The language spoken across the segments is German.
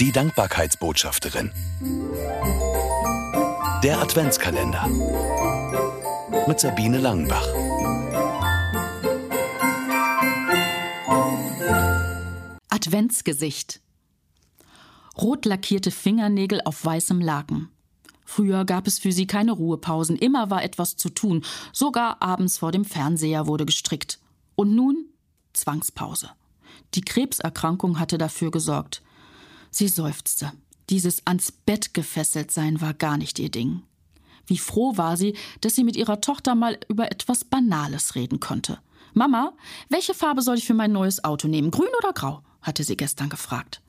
Die Dankbarkeitsbotschafterin. Der Adventskalender. Mit Sabine Langenbach. Adventsgesicht. Rot lackierte Fingernägel auf weißem Laken. Früher gab es für sie keine Ruhepausen, immer war etwas zu tun, sogar abends vor dem Fernseher wurde gestrickt. Und nun Zwangspause. Die Krebserkrankung hatte dafür gesorgt. Sie seufzte. Dieses ans Bett gefesselt sein war gar nicht ihr Ding. Wie froh war sie, dass sie mit ihrer Tochter mal über etwas Banales reden konnte. Mama, welche Farbe soll ich für mein neues Auto nehmen? Grün oder grau? hatte sie gestern gefragt.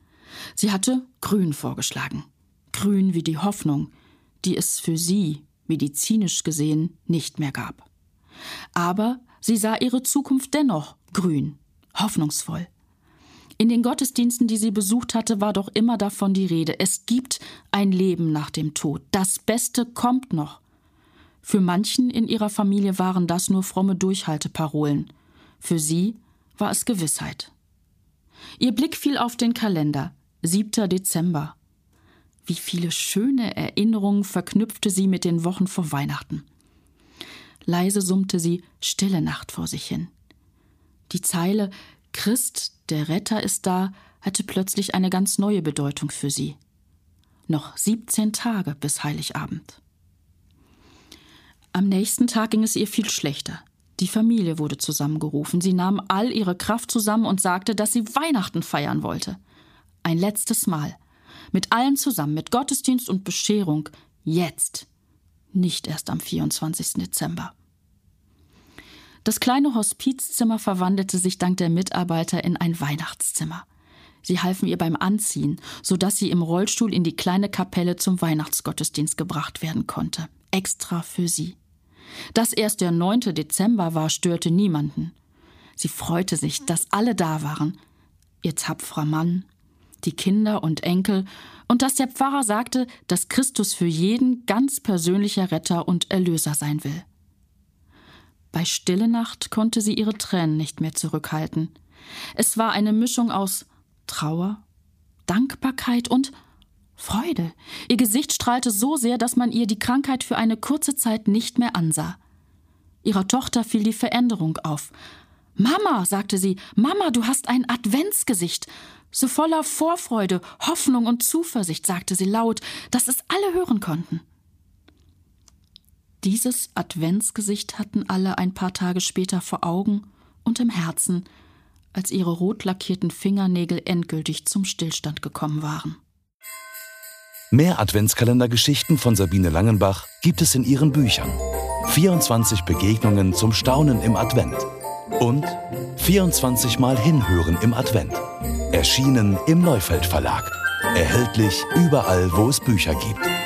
Sie hatte grün vorgeschlagen. Grün wie die Hoffnung, die es für sie, medizinisch gesehen, nicht mehr gab. Aber sie sah ihre Zukunft dennoch grün, hoffnungsvoll. In den Gottesdiensten, die sie besucht hatte, war doch immer davon die Rede. Es gibt ein Leben nach dem Tod. Das Beste kommt noch. Für manchen in ihrer Familie waren das nur fromme Durchhalteparolen. Für sie war es Gewissheit. Ihr Blick fiel auf den Kalender. 7. Dezember. Wie viele schöne Erinnerungen verknüpfte sie mit den Wochen vor Weihnachten. Leise summte sie Stille Nacht vor sich hin. Die Zeile Christ, der Retter ist da, hatte plötzlich eine ganz neue Bedeutung für sie. Noch 17 Tage bis Heiligabend. Am nächsten Tag ging es ihr viel schlechter. Die Familie wurde zusammengerufen. Sie nahm all ihre Kraft zusammen und sagte, dass sie Weihnachten feiern wollte. Ein letztes Mal. Mit allen zusammen, mit Gottesdienst und Bescherung. Jetzt. Nicht erst am 24. Dezember. Das kleine Hospizzimmer verwandelte sich dank der Mitarbeiter in ein Weihnachtszimmer. Sie halfen ihr beim Anziehen, so dass sie im Rollstuhl in die kleine Kapelle zum Weihnachtsgottesdienst gebracht werden konnte. Extra für sie. Dass erst der 9. Dezember war, störte niemanden. Sie freute sich, dass alle da waren. Ihr tapferer Mann, die Kinder und Enkel, und dass der Pfarrer sagte, dass Christus für jeden ganz persönlicher Retter und Erlöser sein will. Bei Stille Nacht konnte sie ihre Tränen nicht mehr zurückhalten. Es war eine Mischung aus Trauer, Dankbarkeit und Freude. Ihr Gesicht strahlte so sehr, dass man ihr die Krankheit für eine kurze Zeit nicht mehr ansah. Ihrer Tochter fiel die Veränderung auf. Mama, sagte sie, Mama, du hast ein Adventsgesicht. So voller Vorfreude, Hoffnung und Zuversicht, sagte sie laut, dass es alle hören konnten. Dieses Adventsgesicht hatten alle ein paar Tage später vor Augen und im Herzen, als ihre rot lackierten Fingernägel endgültig zum Stillstand gekommen waren. Mehr Adventskalendergeschichten von Sabine Langenbach gibt es in ihren Büchern. 24 Begegnungen zum Staunen im Advent und 24 Mal Hinhören im Advent. Erschienen im Neufeld Verlag. Erhältlich überall, wo es Bücher gibt.